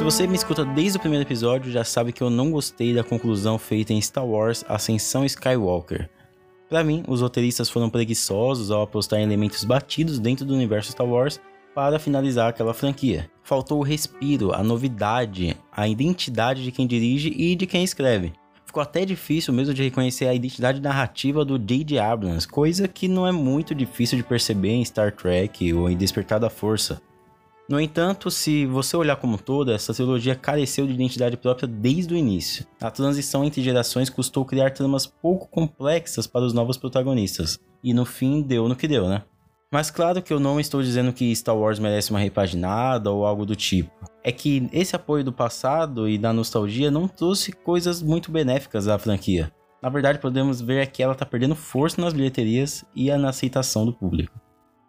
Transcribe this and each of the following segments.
Se você me escuta desde o primeiro episódio, já sabe que eu não gostei da conclusão feita em Star Wars Ascensão Skywalker. Para mim, os roteiristas foram preguiçosos ao apostar em elementos batidos dentro do universo Star Wars para finalizar aquela franquia. Faltou o respiro, a novidade, a identidade de quem dirige e de quem escreve. Ficou até difícil mesmo de reconhecer a identidade narrativa do J.J. Abrams, coisa que não é muito difícil de perceber em Star Trek ou em Despertar da Força. No entanto, se você olhar como toda, essa trilogia careceu de identidade própria desde o início. A transição entre gerações custou criar tramas pouco complexas para os novos protagonistas, e no fim deu no que deu, né? Mas claro que eu não estou dizendo que Star Wars merece uma repaginada ou algo do tipo. É que esse apoio do passado e da nostalgia não trouxe coisas muito benéficas à franquia. Na verdade, podemos ver que ela está perdendo força nas bilheterias e na aceitação do público.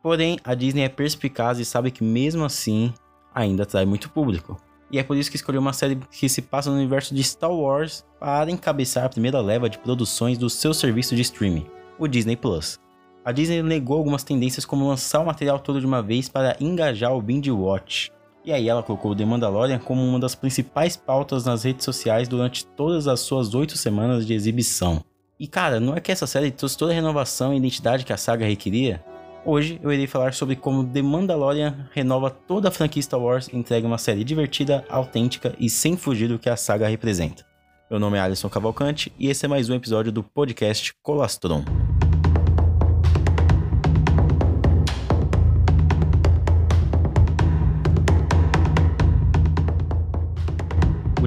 Porém, a Disney é perspicaz e sabe que mesmo assim ainda atrai muito público. E é por isso que escolheu uma série que se passa no universo de Star Wars para encabeçar a primeira leva de produções do seu serviço de streaming, o Disney Plus. A Disney negou algumas tendências como lançar o material todo de uma vez para engajar o binge watch. E aí ela colocou The Mandalorian como uma das principais pautas nas redes sociais durante todas as suas oito semanas de exibição. E cara, não é que essa série trouxe toda a renovação e identidade que a saga requeria? Hoje eu irei falar sobre como The Mandalorian renova toda a franquia Star Wars e entrega uma série divertida, autêntica e sem fugir do que a saga representa. Meu nome é Alisson Cavalcante e esse é mais um episódio do podcast Colastron.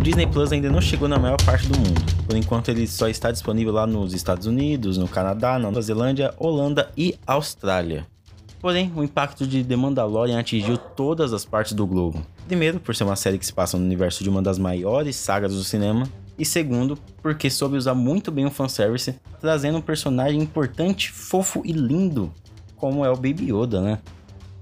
Disney Plus ainda não chegou na maior parte do mundo. Por enquanto, ele só está disponível lá nos Estados Unidos, no Canadá, na Nova Zelândia, Holanda e Austrália. Porém, o impacto de The Mandalorian atingiu todas as partes do globo. Primeiro, por ser uma série que se passa no universo de uma das maiores sagas do cinema, e segundo, porque soube usar muito bem o fanservice, trazendo um personagem importante, fofo e lindo, como é o Baby Yoda, né?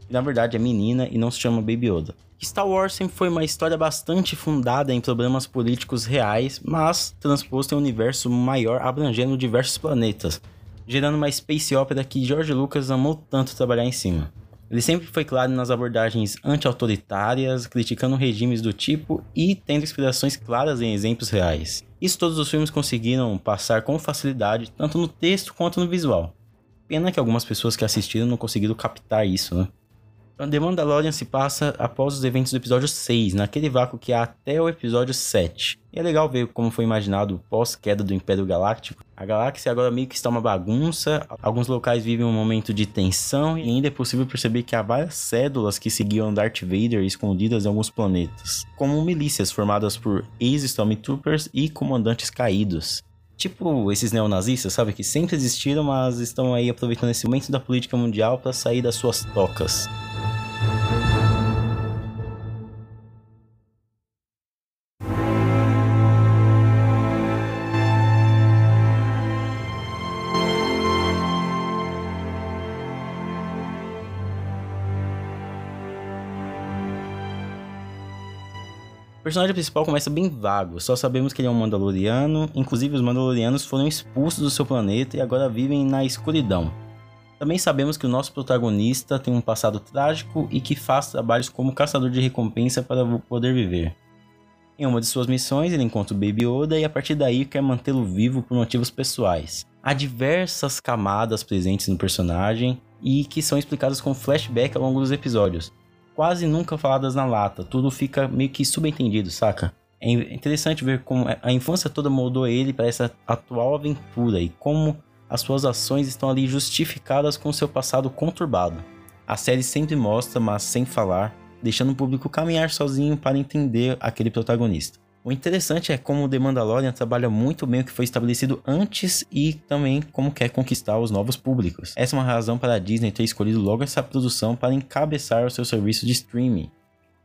na verdade é menina e não se chama Baby Yoda. Star Wars sempre foi uma história bastante fundada em problemas políticos reais, mas transposto em um universo maior abrangendo diversos planetas, gerando uma space opera que George Lucas amou tanto trabalhar em cima. Ele sempre foi claro nas abordagens anti-autoritárias, criticando regimes do tipo e tendo inspirações claras em exemplos reais. Isso todos os filmes conseguiram passar com facilidade, tanto no texto quanto no visual. Pena que algumas pessoas que assistiram não conseguiram captar isso, né? The Mandalorian se passa após os eventos do episódio 6, naquele vácuo que há até o episódio 7. E é legal ver como foi imaginado pós-queda do Império Galáctico. A galáxia agora meio que está uma bagunça, alguns locais vivem um momento de tensão e ainda é possível perceber que há várias cédulas que seguiam Darth Vader escondidas em alguns planetas, como milícias formadas por ex-Stormtroopers e comandantes caídos. Tipo esses neonazistas, sabe? Que sempre existiram, mas estão aí aproveitando esse momento da política mundial para sair das suas tocas. O personagem principal começa bem vago, só sabemos que ele é um Mandaloriano, inclusive os Mandalorianos foram expulsos do seu planeta e agora vivem na escuridão. Também sabemos que o nosso protagonista tem um passado trágico e que faz trabalhos como caçador de recompensa para poder viver. Em uma de suas missões, ele encontra o Baby Yoda e a partir daí quer mantê-lo vivo por motivos pessoais. Há diversas camadas presentes no personagem e que são explicadas com flashback ao longo dos episódios, quase nunca faladas na lata, tudo fica meio que subentendido, saca? É interessante ver como a infância toda moldou ele para essa atual aventura e como as suas ações estão ali justificadas com seu passado conturbado. A série sempre mostra, mas sem falar, deixando o público caminhar sozinho para entender aquele protagonista. O interessante é como The Mandalorian trabalha muito bem o que foi estabelecido antes e também como quer conquistar os novos públicos. Essa é uma razão para a Disney ter escolhido logo essa produção para encabeçar o seu serviço de streaming.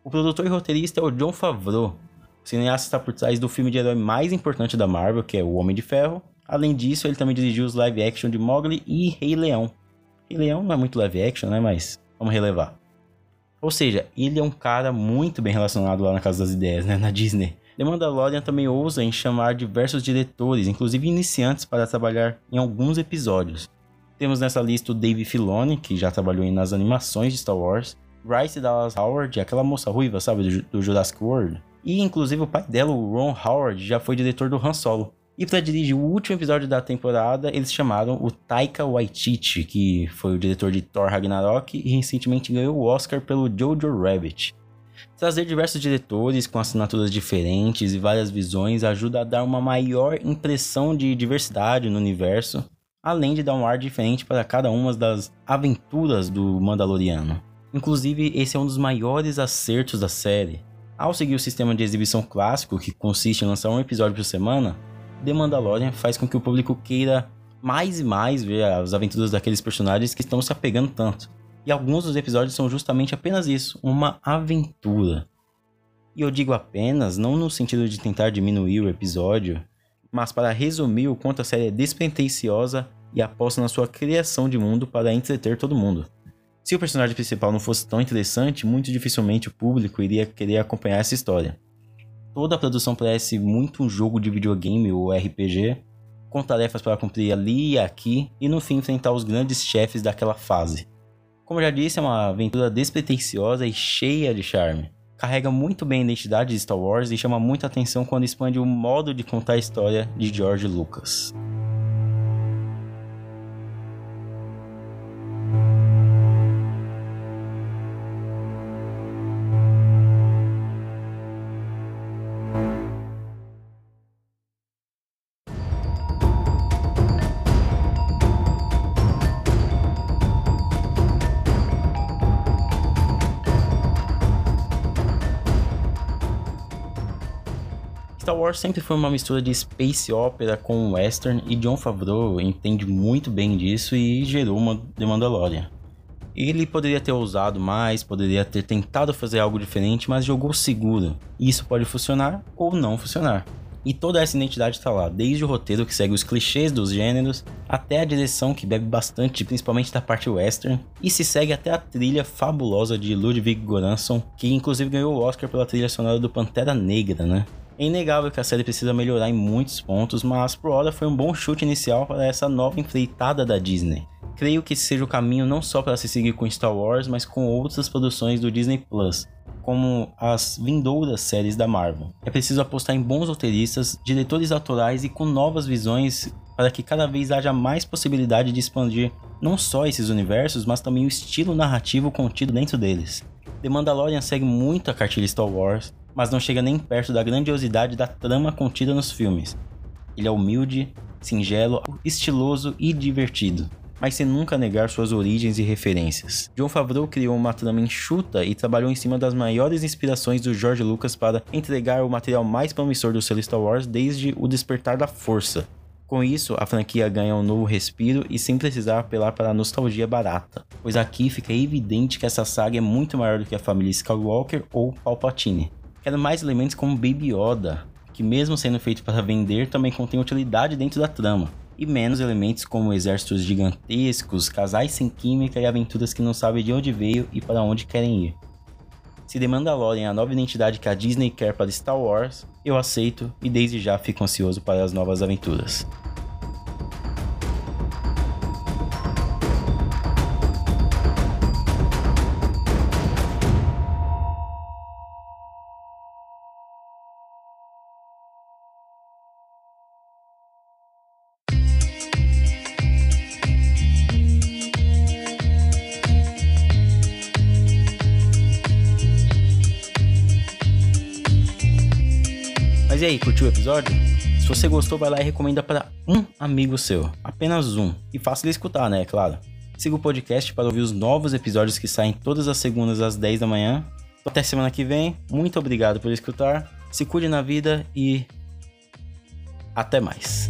O produtor e roteirista é o John Favreau. O cineasta está por trás do filme de herói mais importante da Marvel, que é O Homem de Ferro. Além disso, ele também dirigiu os live action de Mowgli e Rei Leão. Rei Leão não é muito live action, né? Mas vamos relevar. Ou seja, ele é um cara muito bem relacionado lá na Casa das Ideias, né? Na Disney. The Mandalorian também ousa em chamar diversos diretores, inclusive iniciantes, para trabalhar em alguns episódios. Temos nessa lista o Dave Filoni, que já trabalhou nas animações de Star Wars, Bryce Dallas Howard, aquela moça ruiva, sabe, do, Jurassic World, e inclusive o pai dela, o Ron Howard, já foi diretor do Han Solo. E para dirigir o último episódio da temporada, eles chamaram o Taika Waititi, que foi o diretor de Thor Ragnarok e recentemente ganhou o Oscar pelo Jojo Rabbit. Trazer diversos diretores com assinaturas diferentes e várias visões ajuda a dar uma maior impressão de diversidade no universo, além de dar um ar diferente para cada uma das aventuras do Mandaloriano. Inclusive, esse é um dos maiores acertos da série. Ao seguir o sistema de exibição clássico, que consiste em lançar um episódio por semana, The Mandalorian faz com que o público queira mais e mais ver as aventuras daqueles personagens que estão se apegando tanto. E alguns dos episódios são justamente apenas isso, uma aventura. E eu digo apenas, não no sentido de tentar diminuir o episódio, mas para resumir o quanto a série é despretensiosa e aposta na sua criação de mundo para entreter todo mundo. Se o personagem principal não fosse tão interessante, muito dificilmente o público iria querer acompanhar essa história. Toda a produção parece muito um jogo de videogame ou RPG, com tarefas para cumprir ali e aqui, e no fim enfrentar os grandes chefes daquela fase. Como já disse, é uma aventura despretensiosa e cheia de charme. Carrega muito bem a identidade de Star Wars e chama muita atenção quando expande o modo de contar a história de George Lucas. Wars sempre foi uma mistura de space opera com western e John Favreau entende muito bem disso e gerou uma The Mandalorian. Ele poderia ter ousado mais, poderia ter tentado fazer algo diferente, mas jogou seguro. Isso pode funcionar ou não funcionar. E toda essa identidade está lá, desde o roteiro que segue os clichês dos gêneros, até a direção que bebe bastante, principalmente da parte western, e se segue até a trilha fabulosa de Ludwig Göransson, que inclusive ganhou o Oscar pela trilha sonora do Pantera Negra, né? É inegável que a série precisa melhorar em muitos pontos, mas por hora foi um bom chute inicial para essa nova enfeitada da Disney. Creio que seja o caminho não só para se seguir com Star Wars, mas com outras produções do Disney Plus, como as vindouras séries da Marvel. É preciso apostar em bons roteiristas, diretores autorais e com novas visões para que cada vez haja mais possibilidade de expandir não só esses universos, mas também o estilo narrativo contido dentro deles. The Mandalorian segue muito a cartilha Star Wars, mas não chega nem perto da grandiosidade da trama contida nos filmes. Ele é humilde, singelo, estiloso e divertido, mas sem nunca negar suas origens e referências. John Favreau criou uma trama enxuta e trabalhou em cima das maiores inspirações do George Lucas para entregar o material mais promissor do selo Star Wars desde o despertar da força. Com isso, a franquia ganha um novo respiro e sem precisar apelar para a nostalgia barata, pois aqui fica evidente que essa saga é muito maior do que a família Skywalker ou Palpatine. Quero mais elementos como Baby Yoda, que mesmo sendo feito para vender, também contém utilidade dentro da trama. E menos elementos como exércitos gigantescos, casais sem química e aventuras que não sabem de onde veio e para onde querem ir. Se The Mandalorian é a nova identidade que a Disney quer para Star Wars, eu aceito e desde já fico ansioso para as novas aventuras. Mas e aí, curtiu o episódio? Se você gostou, vai lá e recomenda para um amigo seu, apenas um, e faça ele escutar, né, é claro. Siga o podcast para ouvir os novos episódios que saem todas as segundas às 10 da manhã. Até semana que vem. Muito obrigado por escutar. Se cuide na vida e até mais.